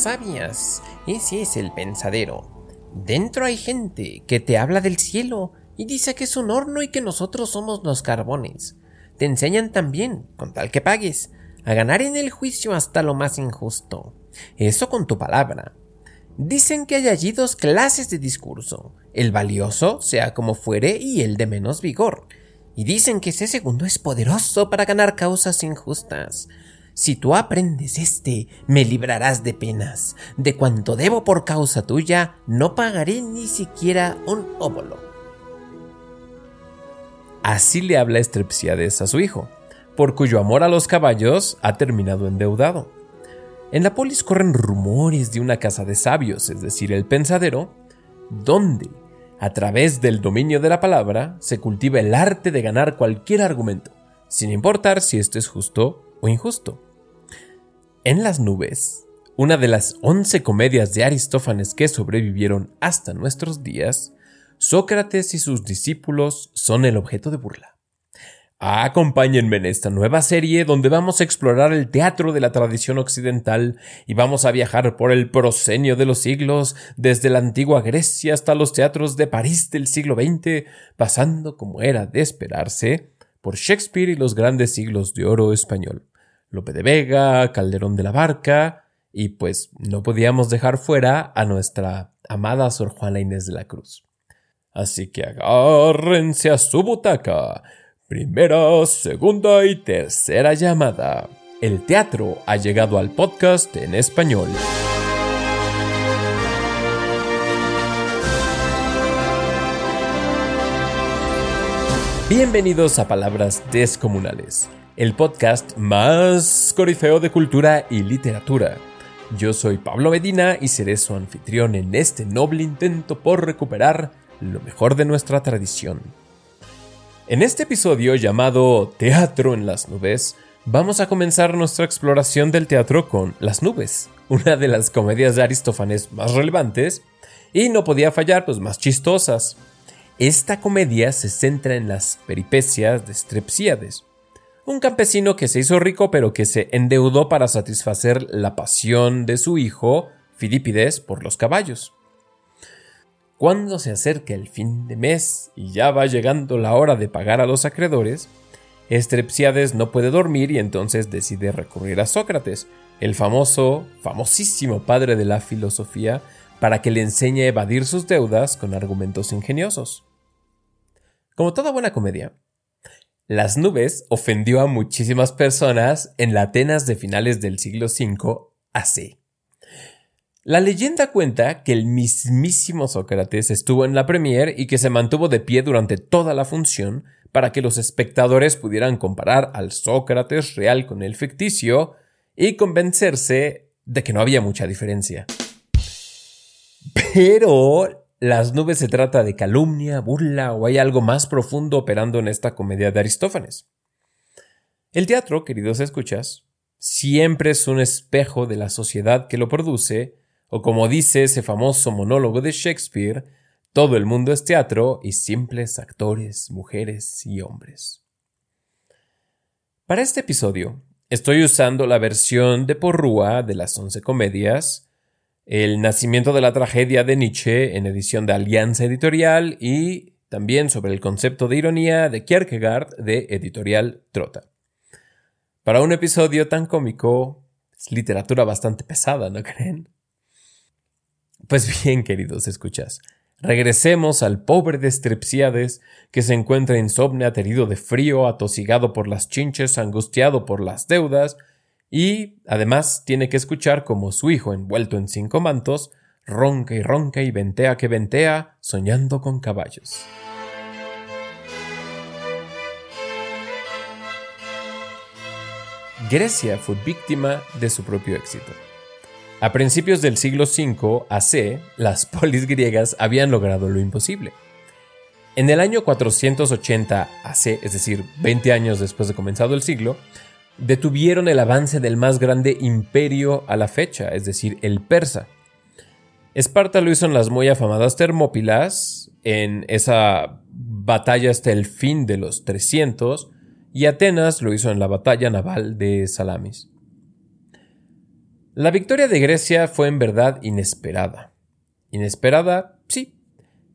sabias. Ese es el pensadero. Dentro hay gente que te habla del cielo y dice que es un horno y que nosotros somos los carbones. Te enseñan también, con tal que pagues, a ganar en el juicio hasta lo más injusto. Eso con tu palabra. Dicen que hay allí dos clases de discurso, el valioso, sea como fuere, y el de menos vigor. Y dicen que ese segundo es poderoso para ganar causas injustas. Si tú aprendes este, me librarás de penas. De cuanto debo por causa tuya, no pagaré ni siquiera un óvulo. Así le habla Estrepsiades a su hijo, por cuyo amor a los caballos ha terminado endeudado. En la polis corren rumores de una casa de sabios, es decir, el pensadero, donde, a través del dominio de la palabra, se cultiva el arte de ganar cualquier argumento, sin importar si esto es justo o injusto. En las nubes, una de las once comedias de Aristófanes que sobrevivieron hasta nuestros días, Sócrates y sus discípulos son el objeto de burla. Acompáñenme en esta nueva serie donde vamos a explorar el teatro de la tradición occidental y vamos a viajar por el prosenio de los siglos, desde la antigua Grecia hasta los teatros de París del siglo XX, pasando, como era de esperarse, por Shakespeare y los grandes siglos de oro español. Lope de Vega, Calderón de la Barca, y pues no podíamos dejar fuera a nuestra amada Sor Juana Inés de la Cruz. Así que agárrense a su butaca Primera, segunda y tercera llamada. El teatro ha llegado al podcast en español. Bienvenidos a Palabras Descomunales, el podcast más corifeo de cultura y literatura. Yo soy Pablo Medina y seré su anfitrión en este noble intento por recuperar lo mejor de nuestra tradición. En este episodio llamado Teatro en las nubes, vamos a comenzar nuestra exploración del teatro con Las nubes, una de las comedias de Aristófanes más relevantes y no podía fallar, pues más chistosas. Esta comedia se centra en las peripecias de Strepsiades, un campesino que se hizo rico pero que se endeudó para satisfacer la pasión de su hijo, Filipides, por los caballos. Cuando se acerca el fin de mes y ya va llegando la hora de pagar a los acreedores, Estrepsiades no puede dormir y entonces decide recurrir a Sócrates, el famoso, famosísimo padre de la filosofía, para que le enseñe a evadir sus deudas con argumentos ingeniosos. Como toda buena comedia, Las nubes ofendió a muchísimas personas en la Atenas de finales del siglo V AC. La leyenda cuenta que el mismísimo Sócrates estuvo en la premier y que se mantuvo de pie durante toda la función para que los espectadores pudieran comparar al Sócrates real con el ficticio y convencerse de que no había mucha diferencia. Pero las nubes se trata de calumnia, burla o hay algo más profundo operando en esta comedia de Aristófanes. El teatro, queridos escuchas, siempre es un espejo de la sociedad que lo produce o como dice ese famoso monólogo de Shakespeare, todo el mundo es teatro y simples actores, mujeres y hombres. Para este episodio, estoy usando la versión de Porrúa de las once comedias, El nacimiento de la tragedia de Nietzsche en edición de Alianza Editorial y también sobre el concepto de ironía de Kierkegaard de Editorial Trota. Para un episodio tan cómico, es literatura bastante pesada, ¿no creen? Pues bien, queridos escuchas, regresemos al pobre de Strepsiades, que se encuentra insomne, aterido de frío, atosigado por las chinches, angustiado por las deudas, y además tiene que escuchar como su hijo, envuelto en cinco mantos, ronca y ronca y ventea que ventea, soñando con caballos. Grecia fue víctima de su propio éxito. A principios del siglo V AC, las polis griegas habían logrado lo imposible. En el año 480 AC, es decir, 20 años después de comenzado el siglo, detuvieron el avance del más grande imperio a la fecha, es decir, el persa. Esparta lo hizo en las muy afamadas Termópilas, en esa batalla hasta el fin de los 300, y Atenas lo hizo en la batalla naval de Salamis. La victoria de Grecia fue en verdad inesperada. Inesperada, sí,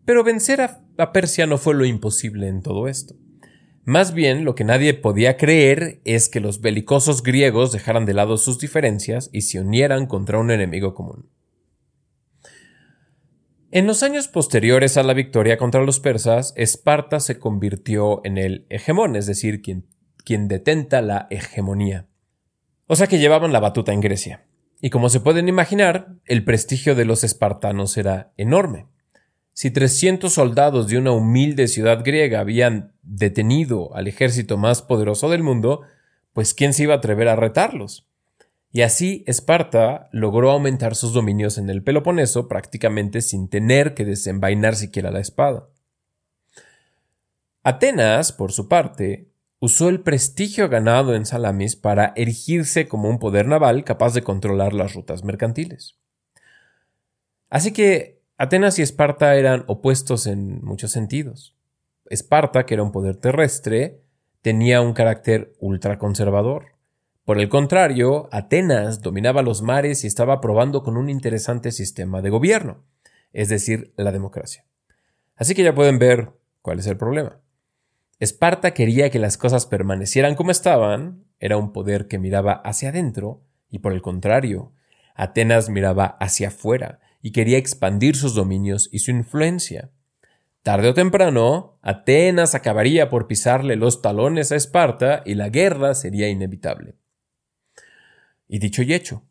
pero vencer a, Persia no fue lo imposible en todo esto. Más bien, lo que nadie podía creer es que los belicosos griegos dejaran de lado sus diferencias y se unieran contra un enemigo común. En los años posteriores a la victoria contra los persas, Esparta se convirtió en el hegemón, es decir, quien, quien detenta la hegemonía. O sea que llevaban la batuta en Grecia. Y como se pueden imaginar, el prestigio de los espartanos era enorme. Si 300 soldados de una humilde ciudad griega habían detenido al ejército más poderoso del mundo, pues ¿quién se iba a atrever a retarlos? Y así Esparta logró aumentar sus dominios en el Peloponeso prácticamente sin tener que desenvainar siquiera la espada. Atenas, por su parte, usó el prestigio ganado en Salamis para erigirse como un poder naval capaz de controlar las rutas mercantiles. Así que Atenas y Esparta eran opuestos en muchos sentidos. Esparta, que era un poder terrestre, tenía un carácter ultraconservador. Por el contrario, Atenas dominaba los mares y estaba probando con un interesante sistema de gobierno, es decir, la democracia. Así que ya pueden ver cuál es el problema. Esparta quería que las cosas permanecieran como estaban, era un poder que miraba hacia adentro, y por el contrario, Atenas miraba hacia afuera, y quería expandir sus dominios y su influencia. Tarde o temprano, Atenas acabaría por pisarle los talones a Esparta y la guerra sería inevitable. Y dicho y hecho.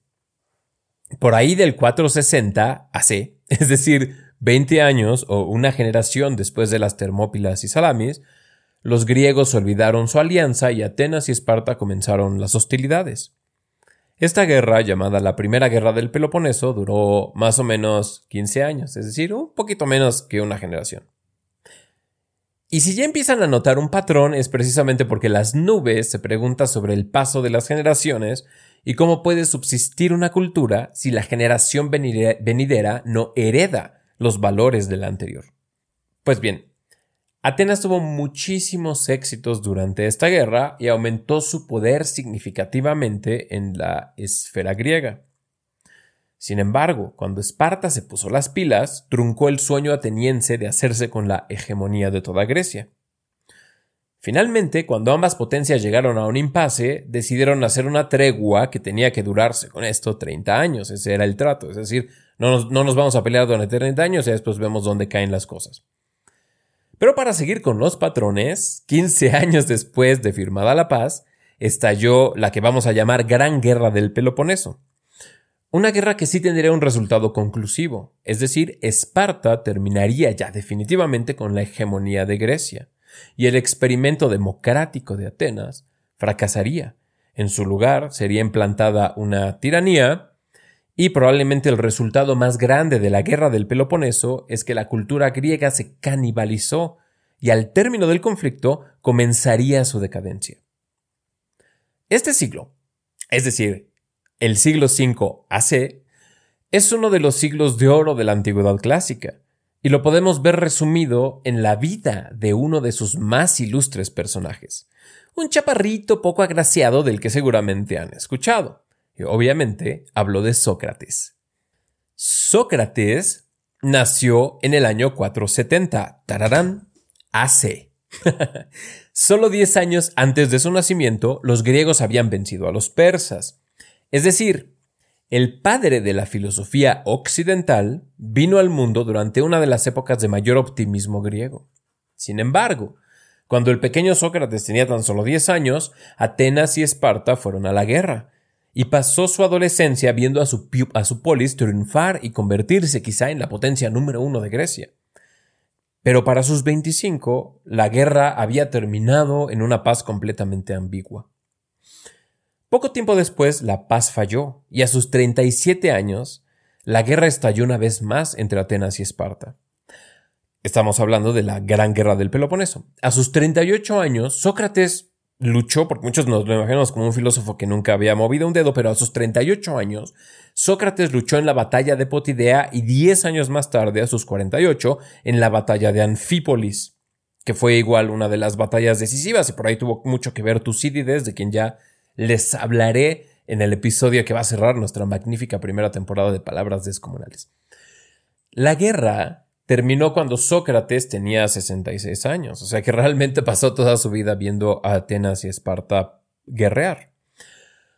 Por ahí del 460 AC, es decir, 20 años o una generación después de las Termópilas y Salamis, los griegos olvidaron su alianza y Atenas y Esparta comenzaron las hostilidades. Esta guerra, llamada la Primera Guerra del Peloponeso, duró más o menos 15 años, es decir, un poquito menos que una generación. Y si ya empiezan a notar un patrón es precisamente porque las nubes se preguntan sobre el paso de las generaciones y cómo puede subsistir una cultura si la generación venidera no hereda los valores de la anterior. Pues bien, Atenas tuvo muchísimos éxitos durante esta guerra y aumentó su poder significativamente en la esfera griega. Sin embargo, cuando Esparta se puso las pilas, truncó el sueño ateniense de hacerse con la hegemonía de toda Grecia. Finalmente, cuando ambas potencias llegaron a un impasse, decidieron hacer una tregua que tenía que durarse con esto 30 años. Ese era el trato. Es decir, no nos, no nos vamos a pelear durante 30 años y después vemos dónde caen las cosas. Pero para seguir con los patrones, 15 años después de firmada la paz, estalló la que vamos a llamar Gran Guerra del Peloponeso. Una guerra que sí tendría un resultado conclusivo, es decir, Esparta terminaría ya definitivamente con la hegemonía de Grecia, y el experimento democrático de Atenas fracasaría. En su lugar sería implantada una tiranía y probablemente el resultado más grande de la guerra del Peloponeso es que la cultura griega se canibalizó y al término del conflicto comenzaría su decadencia. Este siglo, es decir, el siglo V AC, es uno de los siglos de oro de la antigüedad clásica, y lo podemos ver resumido en la vida de uno de sus más ilustres personajes, un chaparrito poco agraciado del que seguramente han escuchado. Obviamente hablo de Sócrates. Sócrates nació en el año 470, tararán, AC. Solo 10 años antes de su nacimiento, los griegos habían vencido a los persas. Es decir, el padre de la filosofía occidental vino al mundo durante una de las épocas de mayor optimismo griego. Sin embargo, cuando el pequeño Sócrates tenía tan solo 10 años, Atenas y Esparta fueron a la guerra, y pasó su adolescencia viendo a su, a su polis triunfar y convertirse quizá en la potencia número uno de Grecia. Pero para sus 25, la guerra había terminado en una paz completamente ambigua. Poco tiempo después, la paz falló, y a sus 37 años, la guerra estalló una vez más entre Atenas y Esparta. Estamos hablando de la Gran Guerra del Peloponeso. A sus 38 años, Sócrates luchó, porque muchos nos lo imaginamos como un filósofo que nunca había movido un dedo, pero a sus 38 años, Sócrates luchó en la batalla de Potidea y 10 años más tarde, a sus 48, en la batalla de Anfípolis, que fue igual una de las batallas decisivas y por ahí tuvo mucho que ver Tucídides, de quien ya les hablaré en el episodio que va a cerrar nuestra magnífica primera temporada de Palabras Descomunales. La guerra terminó cuando Sócrates tenía 66 años, o sea que realmente pasó toda su vida viendo a Atenas y Esparta guerrear.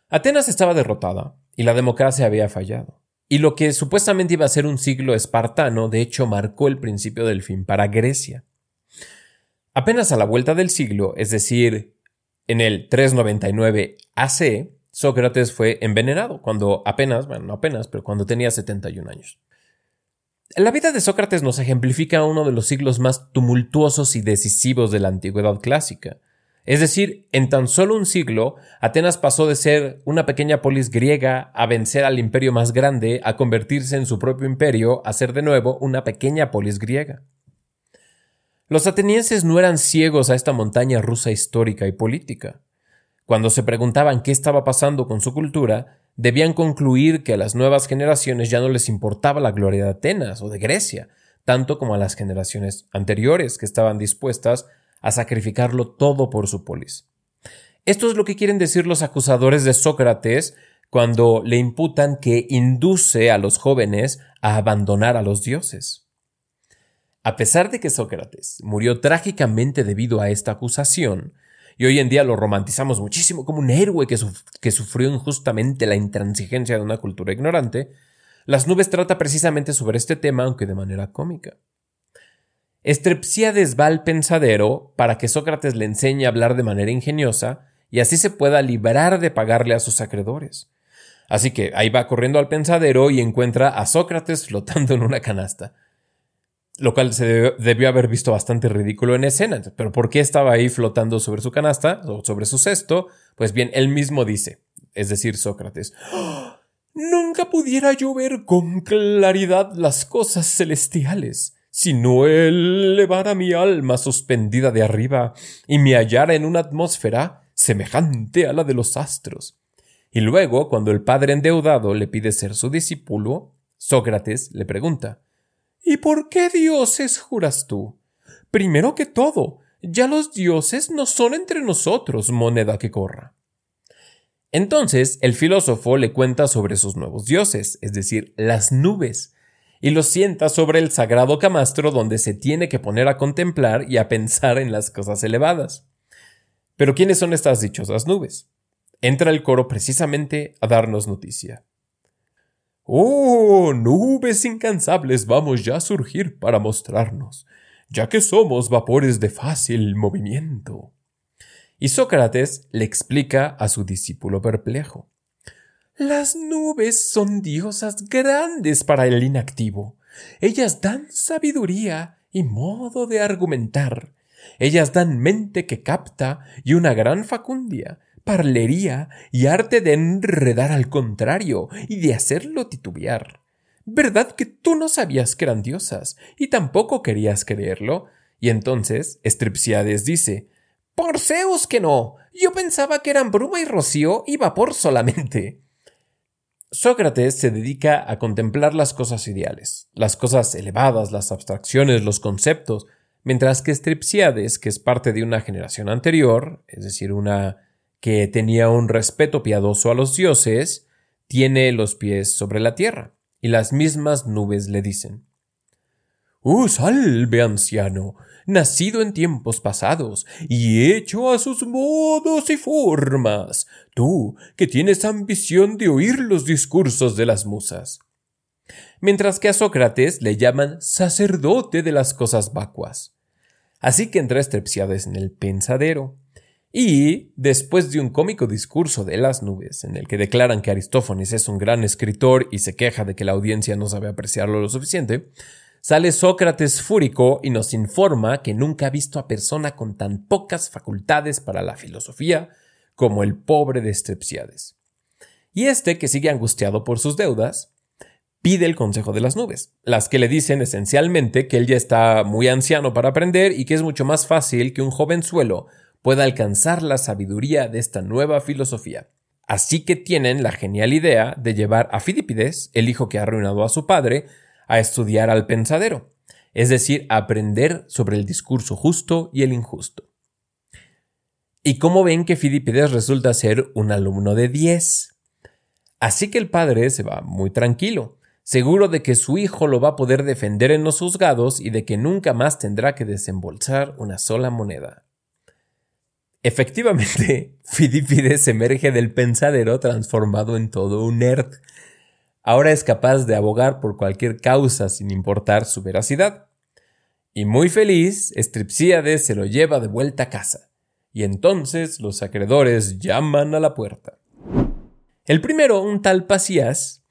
Atenas estaba derrotada y la democracia había fallado. Y lo que supuestamente iba a ser un siglo espartano, de hecho, marcó el principio del fin para Grecia. Apenas a la vuelta del siglo, es decir, en el 399 AC, Sócrates fue envenenado cuando apenas, bueno, no apenas, pero cuando tenía 71 años. La vida de Sócrates nos ejemplifica uno de los siglos más tumultuosos y decisivos de la antigüedad clásica. Es decir, en tan solo un siglo, Atenas pasó de ser una pequeña polis griega a vencer al imperio más grande, a convertirse en su propio imperio, a ser de nuevo una pequeña polis griega. Los atenienses no eran ciegos a esta montaña rusa histórica y política. Cuando se preguntaban qué estaba pasando con su cultura, debían concluir que a las nuevas generaciones ya no les importaba la gloria de Atenas o de Grecia, tanto como a las generaciones anteriores que estaban dispuestas a sacrificarlo todo por su polis. Esto es lo que quieren decir los acusadores de Sócrates cuando le imputan que induce a los jóvenes a abandonar a los dioses. A pesar de que Sócrates murió trágicamente debido a esta acusación, y hoy en día lo romantizamos muchísimo como un héroe que, que sufrió injustamente la intransigencia de una cultura ignorante, Las nubes trata precisamente sobre este tema, aunque de manera cómica. Estrepsiades va al pensadero para que Sócrates le enseñe a hablar de manera ingeniosa y así se pueda librar de pagarle a sus acreedores. Así que ahí va corriendo al pensadero y encuentra a Sócrates flotando en una canasta. Lo cual se debió, haber visto bastante ridículo en escena. Pero ¿por qué estaba ahí flotando sobre su canasta o sobre su cesto? Pues bien, él mismo dice, es decir, Sócrates, ¡Ah! Nunca pudiera yo ver con claridad las cosas celestiales si no elevara mi alma suspendida de arriba y me hallara en una atmósfera semejante a la de los astros. Y luego, cuando el padre endeudado le pide ser su discípulo, Sócrates le pregunta ¿Y por qué dioses juras tú? Primero que todo, ya los dioses no son entre nosotros moneda que corra. Entonces el filósofo le cuenta sobre sus nuevos dioses, es decir, las nubes, y lo sienta sobre el sagrado camastro donde se tiene que poner a contemplar y a pensar en las cosas elevadas. Pero ¿quiénes son estas dichosas nubes? Entra el coro precisamente a darnos noticia. Oh, nubes incansables vamos ya a surgir para mostrarnos, ya que somos vapores de fácil movimiento. Y Sócrates le explica a su discípulo perplejo. Las nubes son diosas grandes para el inactivo. Ellas dan sabiduría y modo de argumentar. Ellas dan mente que capta y una gran facundia, parlería y arte de enredar al contrario y de hacerlo titubear. ¿Verdad que tú no sabías que eran diosas y tampoco querías creerlo? Y entonces Estripsiades dice Por Zeus que no. Yo pensaba que eran bruma y rocío y vapor solamente. Sócrates se dedica a contemplar las cosas ideales, las cosas elevadas, las abstracciones, los conceptos, mientras que Stripsiades, que es parte de una generación anterior, es decir, una que tenía un respeto piadoso a los dioses, tiene los pies sobre la tierra, y las mismas nubes le dicen ¡Oh, salve, anciano! nacido en tiempos pasados, y hecho a sus modos y formas, tú que tienes ambición de oír los discursos de las musas. Mientras que a Sócrates le llaman sacerdote de las cosas vacuas. Así que entra Estrepsiades en el pensadero. Y, después de un cómico discurso de las nubes, en el que declaran que Aristófanes es un gran escritor y se queja de que la audiencia no sabe apreciarlo lo suficiente, Sale Sócrates fúrico y nos informa que nunca ha visto a persona con tan pocas facultades para la filosofía como el pobre de Strepsiades. Y este, que sigue angustiado por sus deudas, pide el consejo de las nubes, las que le dicen esencialmente que él ya está muy anciano para aprender y que es mucho más fácil que un jovenzuelo pueda alcanzar la sabiduría de esta nueva filosofía. Así que tienen la genial idea de llevar a Filipides, el hijo que ha arruinado a su padre, a estudiar al pensadero, es decir, a aprender sobre el discurso justo y el injusto. ¿Y cómo ven que Filipides resulta ser un alumno de 10? Así que el padre se va muy tranquilo, seguro de que su hijo lo va a poder defender en los juzgados y de que nunca más tendrá que desembolsar una sola moneda. Efectivamente, Fidipides emerge del pensadero transformado en todo un nerd. Ahora es capaz de abogar por cualquier causa sin importar su veracidad. Y muy feliz, Stripsíades se lo lleva de vuelta a casa. Y entonces los acreedores llaman a la puerta. El primero, un tal Pacías,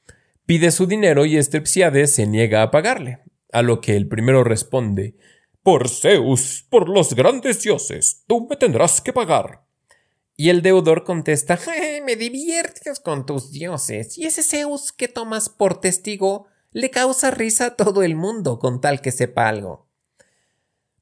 pide su dinero y Stripsíades se niega a pagarle, a lo que el primero responde por Zeus, por los grandes dioses, tú me tendrás que pagar. Y el deudor contesta Me diviertes con tus dioses, y ese Zeus que tomas por testigo le causa risa a todo el mundo con tal que sepa algo.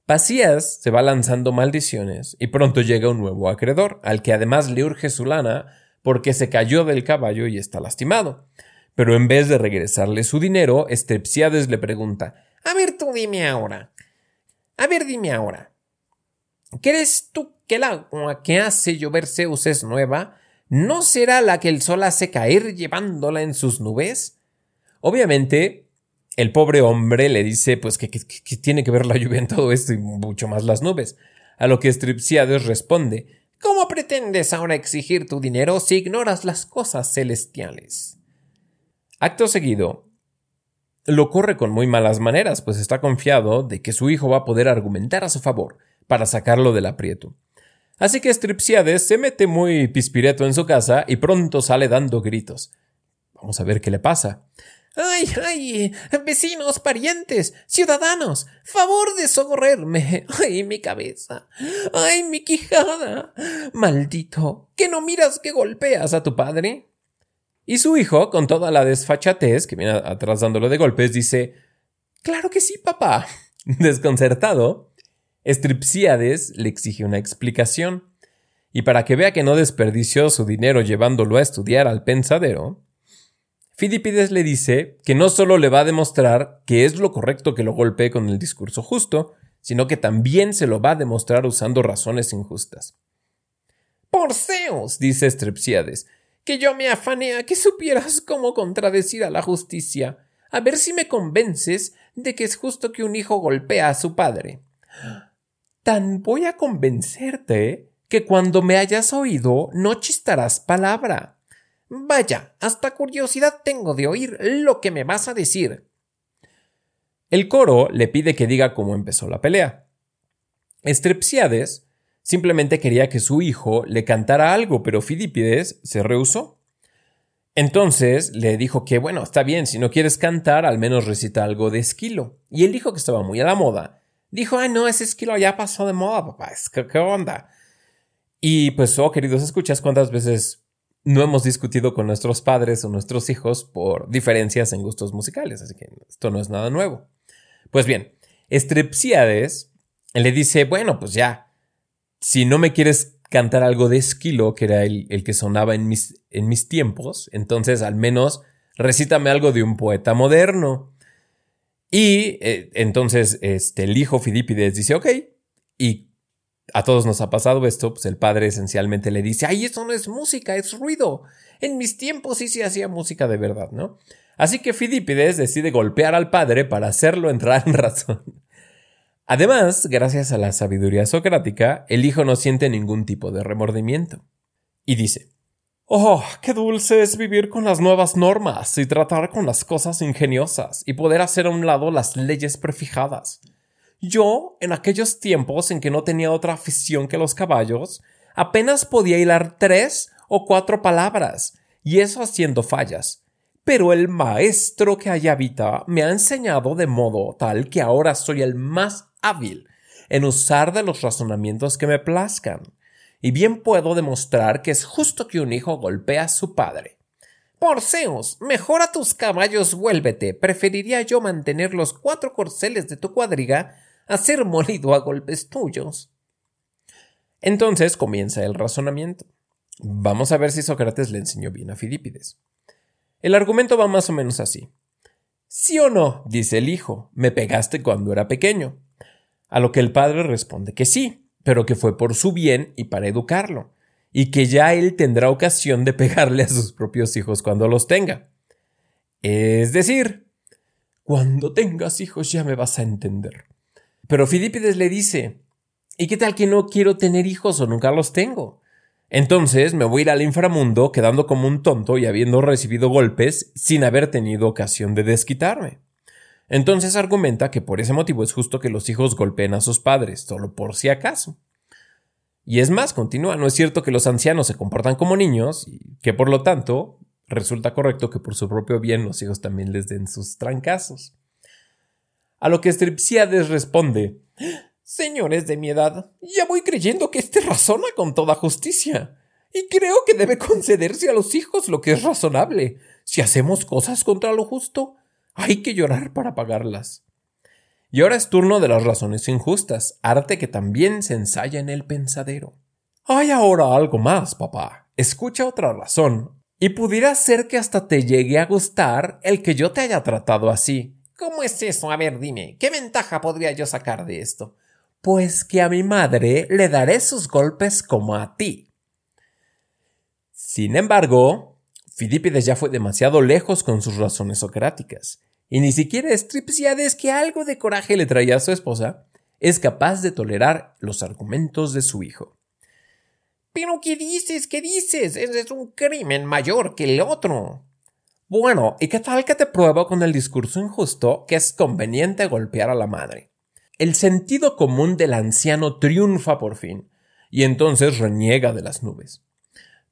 Pacías se va lanzando maldiciones, y pronto llega un nuevo acreedor, al que además le urge su lana porque se cayó del caballo y está lastimado. Pero en vez de regresarle su dinero, Estrepsiades le pregunta A ver tú dime ahora, a ver, dime ahora. ¿Crees tú que el agua que hace llover Zeus es nueva? ¿No será la que el sol hace caer llevándola en sus nubes? Obviamente, el pobre hombre le dice pues que, tiene que ver la lluvia en todo esto y mucho más las nubes. A lo que Stripsiades responde ¿Cómo pretendes ahora exigir tu dinero si ignoras las cosas celestiales? Acto seguido, lo corre con muy malas maneras, pues está confiado de que su hijo va a poder argumentar a su favor para sacarlo del aprieto. Así que Stripsiades se mete muy pispireto en su casa y pronto sale dando gritos. Vamos a ver qué le pasa. ¡Ay, ay! Vecinos, parientes, ciudadanos, favor de socorrerme. ¡Ay, mi cabeza! ¡Ay, mi quijada! Maldito, ¿que no miras que golpeas a tu padre? Y su hijo, con toda la desfachatez que viene atrás dándolo de golpes, dice Claro que sí, papá. Desconcertado, Stripsíades le exige una explicación. Y para que vea que no desperdició su dinero llevándolo a estudiar al pensadero, Fidipides le dice que no solo le va a demostrar que es lo correcto que lo golpee con el discurso justo, sino que también se lo va a demostrar usando razones injustas. Por Zeus, dice Strepsiades, que yo me afané a que supieras cómo contradecir a la justicia, a ver si me convences de que es justo que un hijo golpee a su padre. Tan voy a convencerte que cuando me hayas oído no chistarás palabra. Vaya, hasta curiosidad tengo de oír lo que me vas a decir. El coro le pide que diga cómo empezó la pelea. Estrepsiades Simplemente quería que su hijo le cantara algo, pero Filipides se rehusó. Entonces le dijo que, bueno, está bien, si no quieres cantar, al menos recita algo de Esquilo. Y él dijo que estaba muy a la moda. Dijo, ay, no, ese Esquilo ya pasó de moda, papá, ¿qué, qué onda? Y pues, oh, queridos, escuchas cuántas veces no hemos discutido con nuestros padres o nuestros hijos por diferencias en gustos musicales, así que esto no es nada nuevo. Pues bien, Estrepsiades le dice, bueno, pues ya, si no me quieres cantar algo de Esquilo, que era el, que sonaba en mis, en mis tiempos, entonces al menos recítame algo de un poeta moderno. Y eh, entonces este, el hijo Filipides dice, ok, y a todos nos ha pasado esto, pues el padre esencialmente le dice, ay, eso no es música, es ruido. En mis tiempos sí se hacía música de verdad, ¿no? Así que Filipides decide golpear al padre para hacerlo entrar en razón. Además, gracias a la sabiduría socrática, el hijo no siente ningún tipo de remordimiento. Y dice, Oh, qué dulce es vivir con las nuevas normas y tratar con las cosas ingeniosas y poder hacer a un lado las leyes prefijadas. Yo, en aquellos tiempos en que no tenía otra afición que los caballos, apenas podía hilar tres o cuatro palabras, y eso haciendo fallas, pero el maestro que allá habita me ha enseñado de modo tal que ahora soy el más hábil en usar de los razonamientos que me plazcan, y bien puedo demostrar que es justo que un hijo golpee a su padre. Por Zeus, mejor a tus caballos vuélvete. Preferiría yo mantener los cuatro corceles de tu cuadriga a ser molido a golpes tuyos. Entonces comienza el razonamiento. Vamos a ver si Sócrates le enseñó bien a Filipides. El argumento va más o menos así. ¿Sí o no? dice el hijo. Me pegaste cuando era pequeño. A lo que el padre responde que sí, pero que fue por su bien y para educarlo. y que ya él tendrá ocasión de pegarle a sus propios hijos cuando los tenga. Es decir, cuando tengas hijos ya me vas a entender. Pero Filipides le dice, ¿y qué tal que no quiero tener hijos o nunca los tengo? Entonces me voy a ir al inframundo quedando como un tonto y habiendo recibido golpes sin haber tenido ocasión de desquitarme. Entonces argumenta que por ese motivo es justo que los hijos golpeen a sus padres, solo por si acaso. Y es más, continúa, no es cierto que los ancianos se comportan como niños y que por lo tanto resulta correcto que por su propio bien los hijos también les den sus trancazos. A lo que Stripsiades responde Señores de mi edad, ya voy creyendo que éste razona con toda justicia. Y creo que debe concederse a los hijos lo que es razonable. Si hacemos cosas contra lo justo, hay que llorar para pagarlas. Y ahora es turno de las razones injustas, arte que también se ensaya en el pensadero. Hay ahora algo más, papá. Escucha otra razón. Y pudiera ser que hasta te llegue a gustar el que yo te haya tratado así. ¿Cómo es eso? A ver, dime, ¿qué ventaja podría yo sacar de esto? Pues que a mi madre le daré sus golpes como a ti. Sin embargo, Filipides ya fue demasiado lejos con sus razones socráticas, y ni siquiera Stripsiades, que algo de coraje le traía a su esposa, es capaz de tolerar los argumentos de su hijo. ¿Pero qué dices? ¿Qué dices? es un crimen mayor que el otro. Bueno, ¿y qué tal que te pruebo con el discurso injusto que es conveniente golpear a la madre? El sentido común del anciano triunfa por fin, y entonces reniega de las nubes.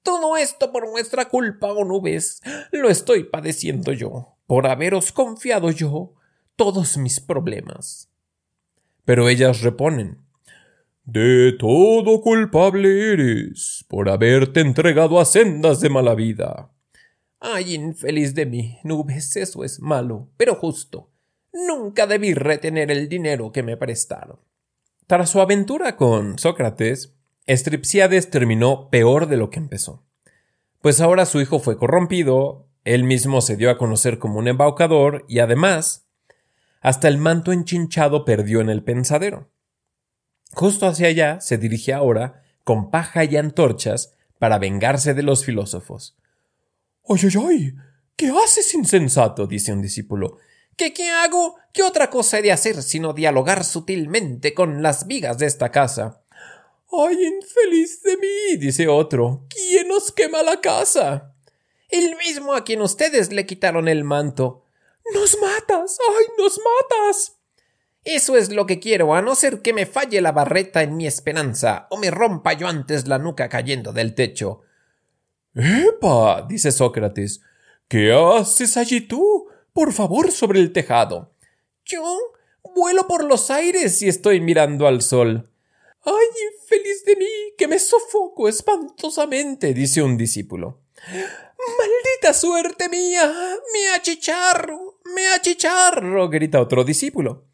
Todo esto por nuestra culpa, oh nubes. Lo estoy padeciendo yo, por haberos confiado yo todos mis problemas. Pero ellas reponen. De todo culpable eres, por haberte entregado a sendas de mala vida. Ay, infeliz de mí, nubes, eso es malo, pero justo. Nunca debí retener el dinero que me prestaron. Tras su aventura con Sócrates, Stripsiades terminó peor de lo que empezó. Pues ahora su hijo fue corrompido, él mismo se dio a conocer como un embaucador y además, hasta el manto enchinchado perdió en el pensadero. Justo hacia allá se dirige ahora, con paja y antorchas, para vengarse de los filósofos. ¡Ay, ay, ay! ¿Qué haces, insensato? dice un discípulo. ¿Qué, qué hago? ¿Qué otra cosa he de hacer sino dialogar sutilmente con las vigas de esta casa? ¡Ay, infeliz de mí! dice otro. ¿Quién os quema la casa? El mismo a quien ustedes le quitaron el manto. ¡Nos matas! ¡Ay, nos matas! Eso es lo que quiero, a no ser que me falle la barreta en mi esperanza, o me rompa yo antes la nuca cayendo del techo. ¡Epa! dice Sócrates. ¿Qué haces allí tú? Por favor, sobre el tejado. Yo vuelo por los aires y estoy mirando al sol. ¡Ay, infeliz de mí, que me sofoco espantosamente! dice un discípulo. ¡Maldita suerte mía! ¡Me achicharro! ¡Me achicharro! grita otro discípulo.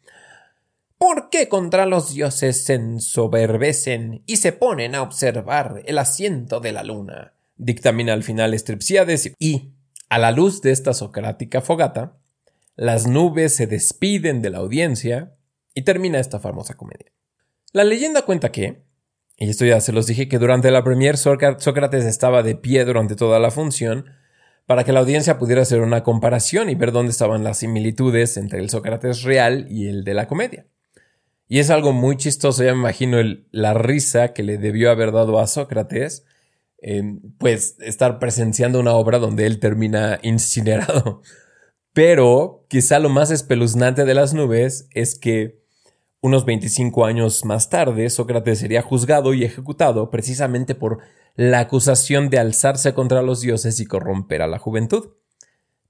¿Por qué contra los dioses se ensoberbecen y se ponen a observar el asiento de la luna? dictamina al final Stripsiades y, a la luz de esta socrática fogata, las nubes se despiden de la audiencia y termina esta famosa comedia. La leyenda cuenta que, y esto ya se los dije, que durante la premier Sócrates estaba de pie durante toda la función para que la audiencia pudiera hacer una comparación y ver dónde estaban las similitudes entre el Sócrates real y el de la comedia. Y es algo muy chistoso, ya me imagino la risa que le debió haber dado a Sócrates pues estar presenciando una obra donde él termina incinerado. Pero quizá lo más espeluznante de las nubes es que unos 25 años más tarde Sócrates sería juzgado y ejecutado precisamente por la acusación de alzarse contra los dioses y corromper a la juventud.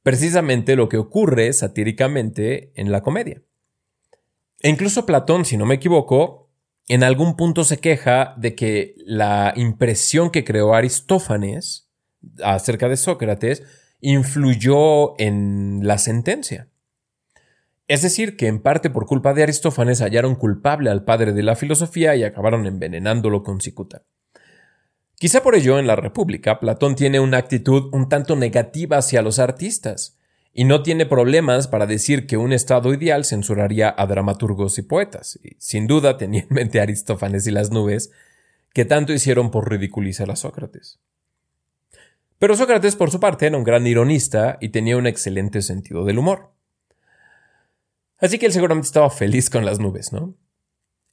Precisamente lo que ocurre satíricamente en la comedia. E incluso Platón, si no me equivoco, en algún punto se queja de que la impresión que creó Aristófanes acerca de Sócrates influyó en la sentencia. Es decir, que en parte por culpa de Aristófanes hallaron culpable al padre de la filosofía y acabaron envenenándolo con cicuta. Quizá por ello en la República Platón tiene una actitud un tanto negativa hacia los artistas, y no tiene problemas para decir que un estado ideal censuraría a dramaturgos y poetas. sin duda tenía en mente Aristófanes y las nubes, que tanto hicieron por ridiculizar a Sócrates. Pero Sócrates, por su parte, era un gran ironista y tenía un excelente sentido del humor. Así que él seguramente estaba feliz con las nubes, ¿no?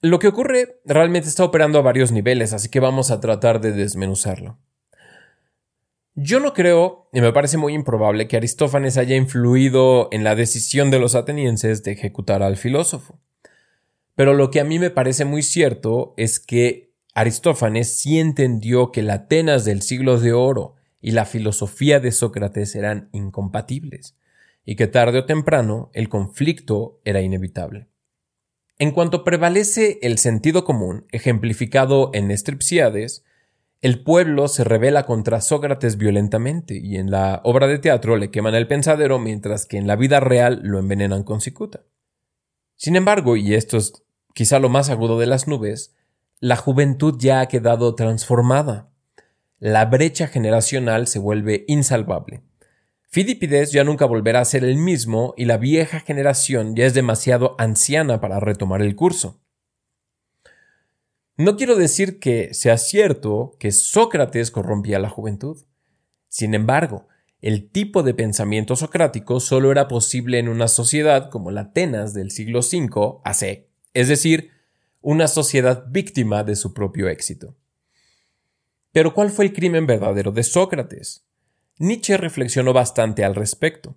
Lo que ocurre realmente está operando a varios niveles, así que vamos a tratar de desmenuzarlo. Yo no creo, y me parece muy improbable, que Aristófanes haya influido en la decisión de los atenienses de ejecutar al filósofo. Pero lo que a mí me parece muy cierto es que Aristófanes sí entendió que la Atenas del siglo de oro y la filosofía de Sócrates eran incompatibles, y que tarde o temprano el conflicto era inevitable. En cuanto prevalece el sentido común, ejemplificado en Estripsiades, el pueblo se revela contra Sócrates violentamente y en la obra de teatro le queman el pensadero mientras que en la vida real lo envenenan con cicuta. Sin embargo, y esto es quizá lo más agudo de las nubes, la juventud ya ha quedado transformada. La brecha generacional se vuelve insalvable. Fidipides ya nunca volverá a ser el mismo y la vieja generación ya es demasiado anciana para retomar el curso. No quiero decir que sea cierto que Sócrates corrompía la juventud. Sin embargo, el tipo de pensamiento socrático solo era posible en una sociedad como la Atenas del siglo V AC, es decir, una sociedad víctima de su propio éxito. Pero ¿cuál fue el crimen verdadero de Sócrates? Nietzsche reflexionó bastante al respecto.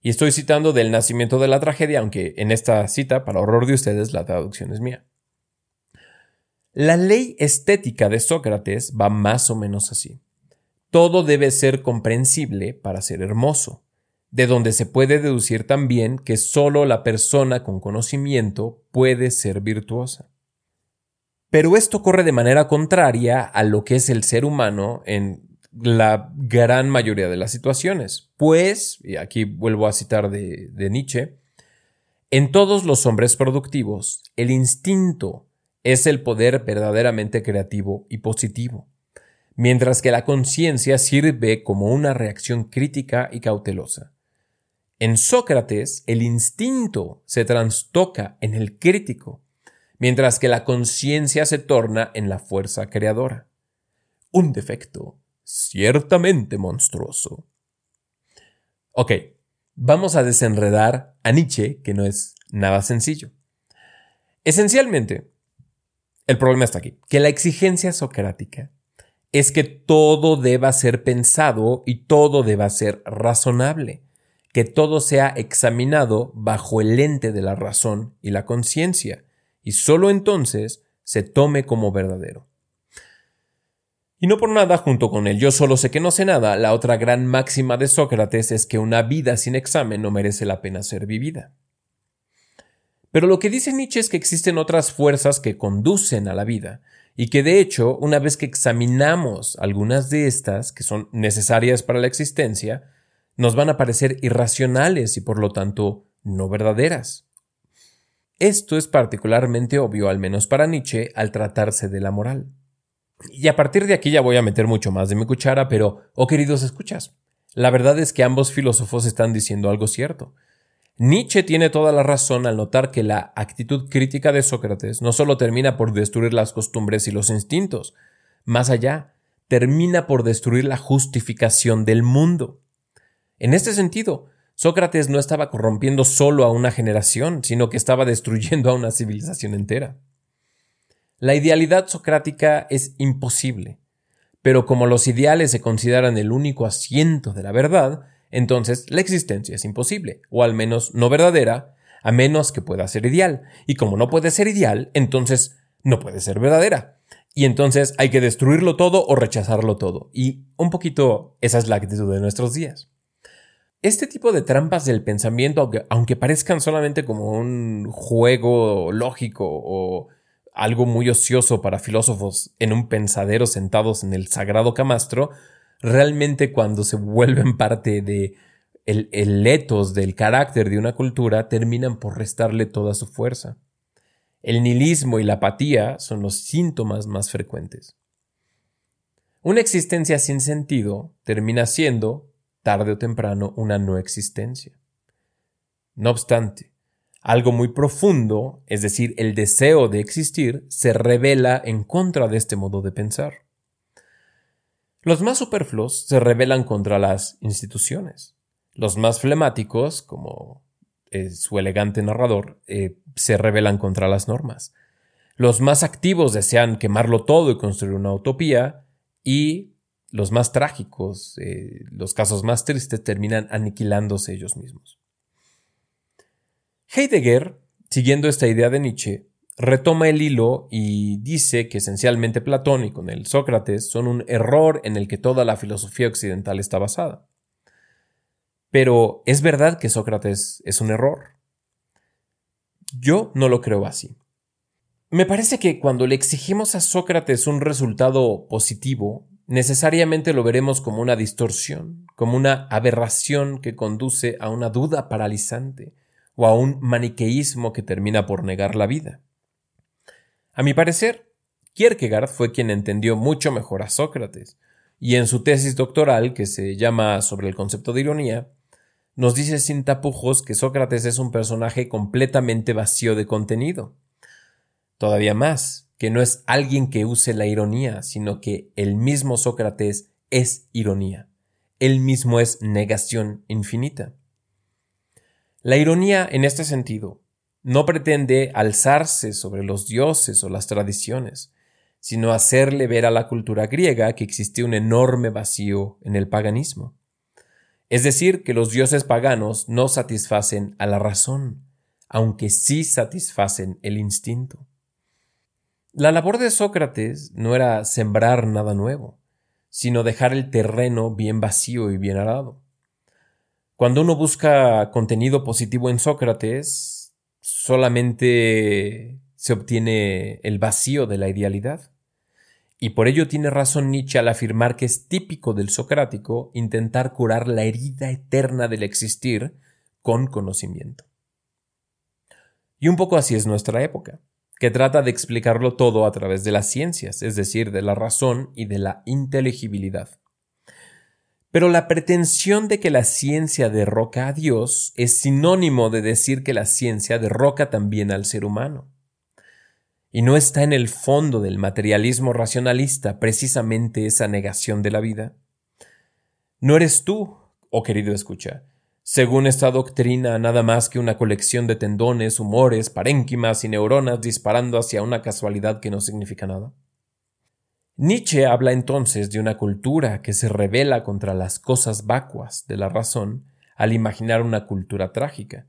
Y estoy citando del nacimiento de la tragedia, aunque en esta cita, para horror de ustedes, la traducción es mía. La ley estética de Sócrates va más o menos así. Todo debe ser comprensible para ser hermoso, de donde se puede deducir también que solo la persona con conocimiento puede ser virtuosa. Pero esto corre de manera contraria a lo que es el ser humano en la gran mayoría de las situaciones. Pues, y aquí vuelvo a citar de, Nietzsche, en todos los hombres productivos, el instinto es el poder verdaderamente creativo y positivo, mientras que la conciencia sirve como una reacción crítica y cautelosa. En Sócrates, el instinto se trastoca en el crítico, mientras que la conciencia se torna en la fuerza creadora. Un defecto ciertamente monstruoso. Ok, vamos a desenredar a Nietzsche, que no es nada sencillo. Esencialmente, el problema está aquí, que la exigencia socrática es que todo deba ser pensado y todo deba ser razonable, que todo sea examinado bajo el lente de la razón y la conciencia, y sólo entonces se tome como verdadero. Y no por nada, junto con el yo solo sé que no sé nada, la otra gran máxima de Sócrates es que una vida sin examen no merece la pena ser vivida. Pero lo que dice Nietzsche es que existen otras fuerzas que conducen a la vida, y que de hecho, una vez que examinamos algunas de estas, que son necesarias para la existencia, nos van a parecer irracionales y por lo tanto no verdaderas. Esto es particularmente obvio, al menos para Nietzsche, al tratarse de la moral. Y a partir de aquí ya voy a meter mucho más de mi cuchara, pero, oh queridos escuchas, la verdad es que ambos filósofos están diciendo algo cierto. Nietzsche tiene toda la razón al notar que la actitud crítica de Sócrates no solo termina por destruir las costumbres y los instintos, más allá, termina por destruir la justificación del mundo. En este sentido, Sócrates no estaba corrompiendo solo a una generación, sino que estaba destruyendo a una civilización entera. La idealidad socrática es imposible, pero como los ideales se consideran el único asiento de la verdad, entonces la existencia es imposible, o al menos no verdadera, a menos que pueda ser ideal. Y como no puede ser ideal, entonces no puede ser verdadera. Y entonces hay que destruirlo todo o rechazarlo todo. Y un poquito esa es la actitud de nuestros días. Este tipo de trampas del pensamiento, aunque, parezcan solamente como un juego lógico o algo muy ocioso para filósofos en un pensadero sentados en el sagrado camastro, realmente cuando se vuelven parte de el, el del carácter de una cultura, terminan por restarle toda su fuerza. El nihilismo y la apatía son los síntomas más frecuentes. Una existencia sin sentido termina siendo, tarde o temprano, una no existencia. No obstante, Algo muy profundo, es decir, el deseo de existir, se revela en contra de este modo de pensar. Los más superfluos se rebelan contra las instituciones. Los más flemáticos, como su elegante narrador, eh, se rebelan contra las normas. Los más activos desean quemarlo todo y construir una utopía, y los más trágicos, eh, los casos más tristes, terminan aniquilándose ellos mismos. Heidegger, siguiendo esta idea de Nietzsche, retoma el hilo y dice que esencialmente Platón y con el Sócrates son un error en el que toda la filosofía occidental está basada. Pero ¿es verdad que Sócrates es un error? Yo no lo creo así. Me parece que cuando le exigimos a Sócrates un resultado positivo, necesariamente lo veremos como una distorsión, como una aberración que conduce a una duda paralizante o a un maniqueísmo que termina por negar la vida. A mi parecer, Kierkegaard fue quien entendió mucho mejor a Sócrates, y en su tesis doctoral, que se llama sobre el concepto de ironía, nos dice sin tapujos que Sócrates es un personaje completamente vacío de contenido. Todavía más, que no es alguien que use la ironía, sino que el mismo Sócrates es ironía. Él mismo es negación infinita. La ironía, en este sentido, no pretende alzarse sobre los dioses o las tradiciones, sino hacerle ver a la cultura griega que existía un enorme vacío en el paganismo. Es decir, que los dioses paganos no satisfacen a la razón, aunque sí satisfacen el instinto. La labor de Sócrates no era sembrar nada nuevo, sino dejar el terreno bien vacío y bien arado. Cuando uno busca contenido positivo en Sócrates, solamente se obtiene el vacío de la idealidad. Y por ello tiene razón Nietzsche al afirmar que es típico del socrático intentar curar la herida eterna del existir con conocimiento. Y un poco así es nuestra época, que trata de explicarlo todo a través de las ciencias, es decir, de la razón y de la inteligibilidad. Pero la pretensión de que la ciencia derroca a Dios es sinónimo de decir que la ciencia derroca también al ser humano. Y no está en el fondo del materialismo racionalista precisamente esa negación de la vida. No eres tú, oh querido escucha, según esta doctrina, nada más que una colección de tendones, humores, parénquimas y neuronas disparando hacia una casualidad que no significa nada. Nietzsche habla entonces de una cultura que se revela contra las cosas vacuas de la razón al imaginar una cultura trágica,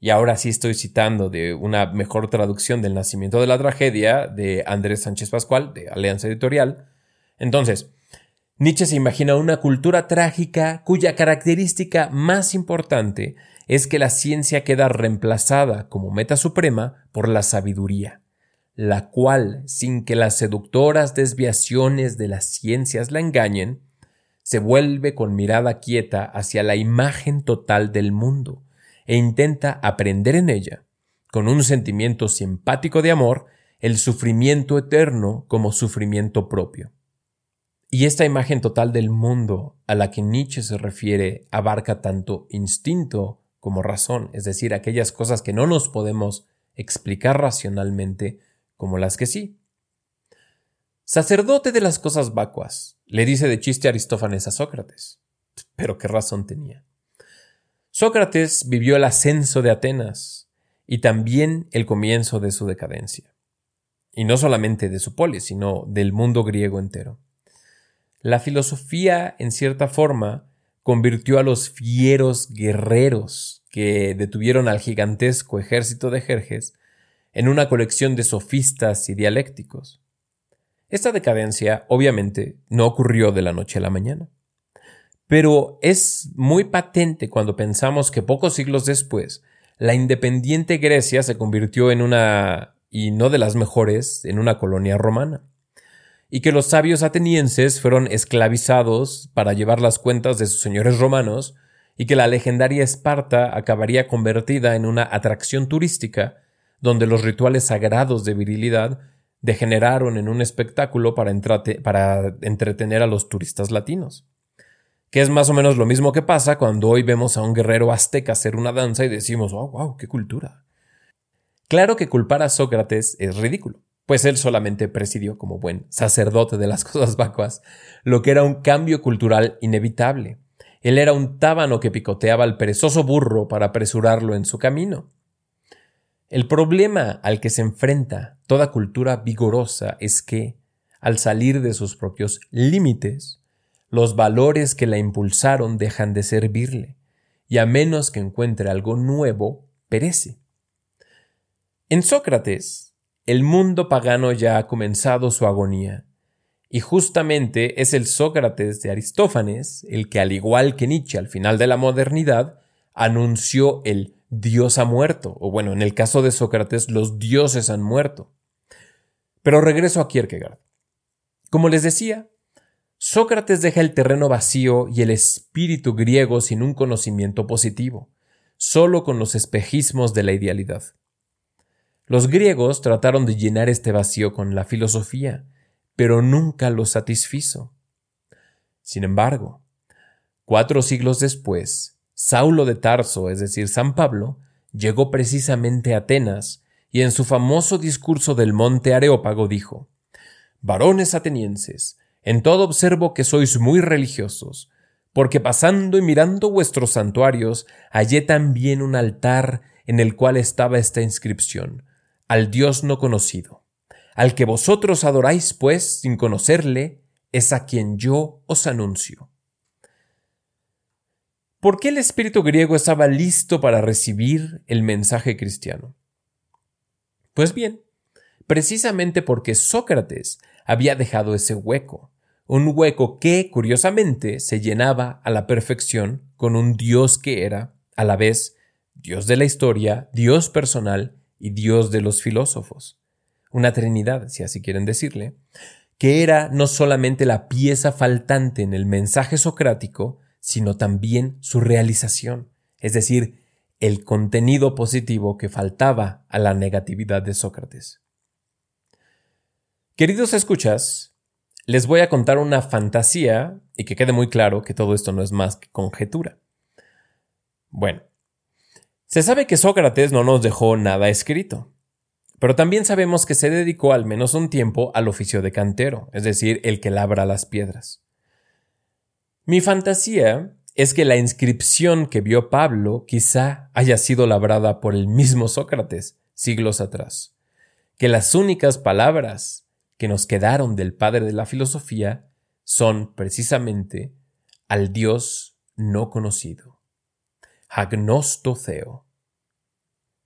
y ahora sí estoy citando de una mejor traducción del nacimiento de la tragedia de Andrés Sánchez Pascual, de Alianza Editorial. Entonces, Nietzsche se imagina una cultura trágica cuya característica más importante es que la ciencia queda reemplazada como meta suprema por la sabiduría, la cual, sin que las seductoras desviaciones de las ciencias la engañen, se vuelve con mirada quieta hacia la imagen total del mundo, e intenta aprender en ella, con un sentimiento simpático de amor, el sufrimiento eterno como sufrimiento propio. Y esta imagen total del mundo a la que Nietzsche se refiere abarca tanto instinto como razón, es decir, aquellas cosas que no nos podemos explicar racionalmente como las que sí. Sacerdote de las cosas vacuas, le dice de chiste Aristófanes a Sócrates. Pero qué razón tenía. Sócrates vivió el ascenso de Atenas y también el comienzo de su decadencia. Y no solamente de su polis, sino del mundo griego entero. La filosofía, en cierta forma, convirtió a los fieros guerreros que detuvieron al gigantesco ejército de Jerjes en una colección de sofistas y dialécticos. Esta decadencia, obviamente, no ocurrió de la noche a la mañana. Pero es muy patente cuando pensamos que pocos siglos después, la independiente Grecia se convirtió en una, y no de las mejores, en una colonia romana, y que los sabios atenienses fueron esclavizados para llevar las cuentas de sus señores romanos, y que la legendaria Esparta acabaría convertida en una atracción turística, donde los rituales sagrados de virilidad degeneraron en un espectáculo para, entretener a los turistas latinos que es más o menos lo mismo que pasa cuando hoy vemos a un guerrero azteca hacer una danza y decimos, wow, wow, qué cultura. Claro que culpar a Sócrates es ridículo, pues él solamente presidió como buen sacerdote de las cosas vacuas, lo que era un cambio cultural inevitable. Él era un tábano que picoteaba al perezoso burro para apresurarlo en su camino. El problema al que se enfrenta toda cultura vigorosa es que, al salir de sus propios límites, los valores que la impulsaron dejan de servirle, y a menos que encuentre algo nuevo, perece. En Sócrates, el mundo pagano ya ha comenzado su agonía, y justamente es el Sócrates de Aristófanes el que, al igual que Nietzsche al final de la modernidad, anunció el Dios ha muerto, o bueno, en el caso de Sócrates, los dioses han muerto. Pero regreso a Kierkegaard. Como les decía, Sócrates deja el terreno vacío y el espíritu griego sin un conocimiento positivo, solo con los espejismos de la idealidad. Los griegos trataron de llenar este vacío con la filosofía, pero nunca lo satisfizo. Sin embargo, cuatro siglos después, Saulo de Tarso, es decir, San Pablo, llegó precisamente a Atenas y en su famoso discurso del monte Areópago dijo Varones atenienses, en todo observo que sois muy religiosos, porque pasando y mirando vuestros santuarios hallé también un altar en el cual estaba esta inscripción al Dios no conocido. Al que vosotros adoráis, pues, sin conocerle, es a quien yo os anuncio. ¿Por qué el espíritu griego estaba listo para recibir el mensaje cristiano? Pues bien, precisamente porque Sócrates había dejado ese hueco, un hueco que, curiosamente, se llenaba a la perfección con un Dios que era, a la vez, Dios de la historia, Dios personal y Dios de los filósofos, una Trinidad, si así quieren decirle, que era no solamente la pieza faltante en el mensaje socrático, sino también su realización, es decir, el contenido positivo que faltaba a la negatividad de Sócrates. Queridos escuchas, les voy a contar una fantasía y que quede muy claro que todo esto no es más que conjetura. Bueno, se sabe que Sócrates no nos dejó nada escrito, pero también sabemos que se dedicó al menos un tiempo al oficio de cantero, es decir, el que labra las piedras. Mi fantasía es que la inscripción que vio Pablo quizá haya sido labrada por el mismo Sócrates siglos atrás, que las únicas palabras que nos quedaron del padre de la filosofía son precisamente al Dios no conocido. Agnostoceo.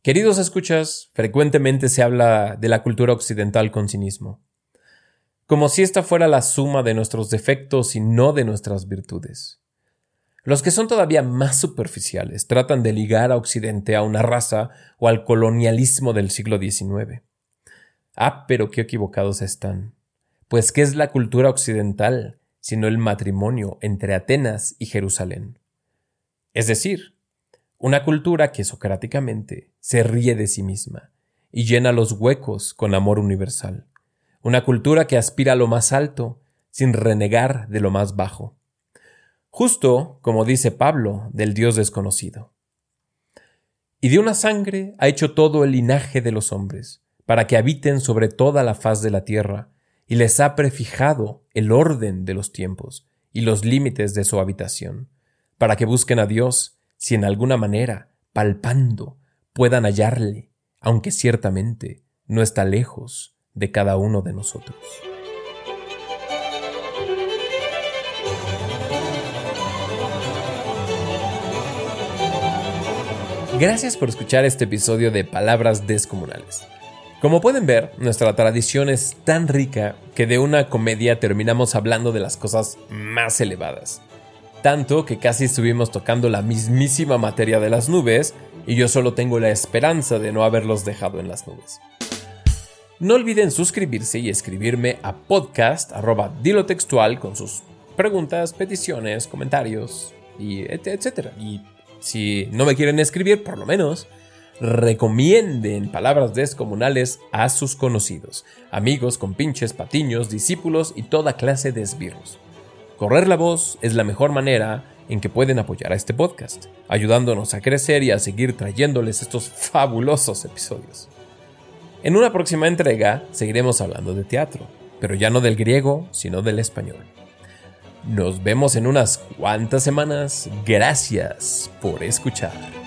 Queridos escuchas, frecuentemente se habla de la cultura occidental con cinismo, como si esta fuera la suma de nuestros defectos y no de nuestras virtudes. Los que son todavía más superficiales tratan de ligar a Occidente a una raza o al colonialismo del siglo XIX. Ah, pero qué equivocados están. Pues, ¿qué es la cultura occidental sino el matrimonio entre Atenas y Jerusalén? Es decir, una cultura que socráticamente se ríe de sí misma y llena los huecos con amor universal. Una cultura que aspira a lo más alto sin renegar de lo más bajo. Justo como dice Pablo del Dios desconocido. Y de una sangre ha hecho todo el linaje de los hombres, para que habiten sobre toda la faz de la tierra, y les ha prefijado el orden de los tiempos y los límites de su habitación, para que busquen a Dios si en alguna manera, palpando, puedan hallarle, aunque ciertamente no está lejos de cada uno de nosotros. Gracias por escuchar este episodio de Palabras Descomunales. Como pueden ver, nuestra tradición es tan rica que de una comedia terminamos hablando de las cosas más elevadas tanto que casi estuvimos tocando la mismísima materia de las nubes y yo solo tengo la esperanza de no haberlos dejado en las nubes. No olviden suscribirse y escribirme a podcast dilo textual con sus preguntas, peticiones, comentarios y etcétera. Y si no me quieren escribir, por lo menos recomienden palabras descomunales a sus conocidos, amigos, compinches, patiños, discípulos y toda clase de esbirros. Correr la voz es la mejor manera en que pueden apoyar a este podcast, ayudándonos a crecer y a seguir trayéndoles estos fabulosos episodios. En una próxima entrega seguiremos hablando de teatro, pero ya no del griego, sino del español. Nos vemos en unas cuantas semanas. Gracias por escuchar.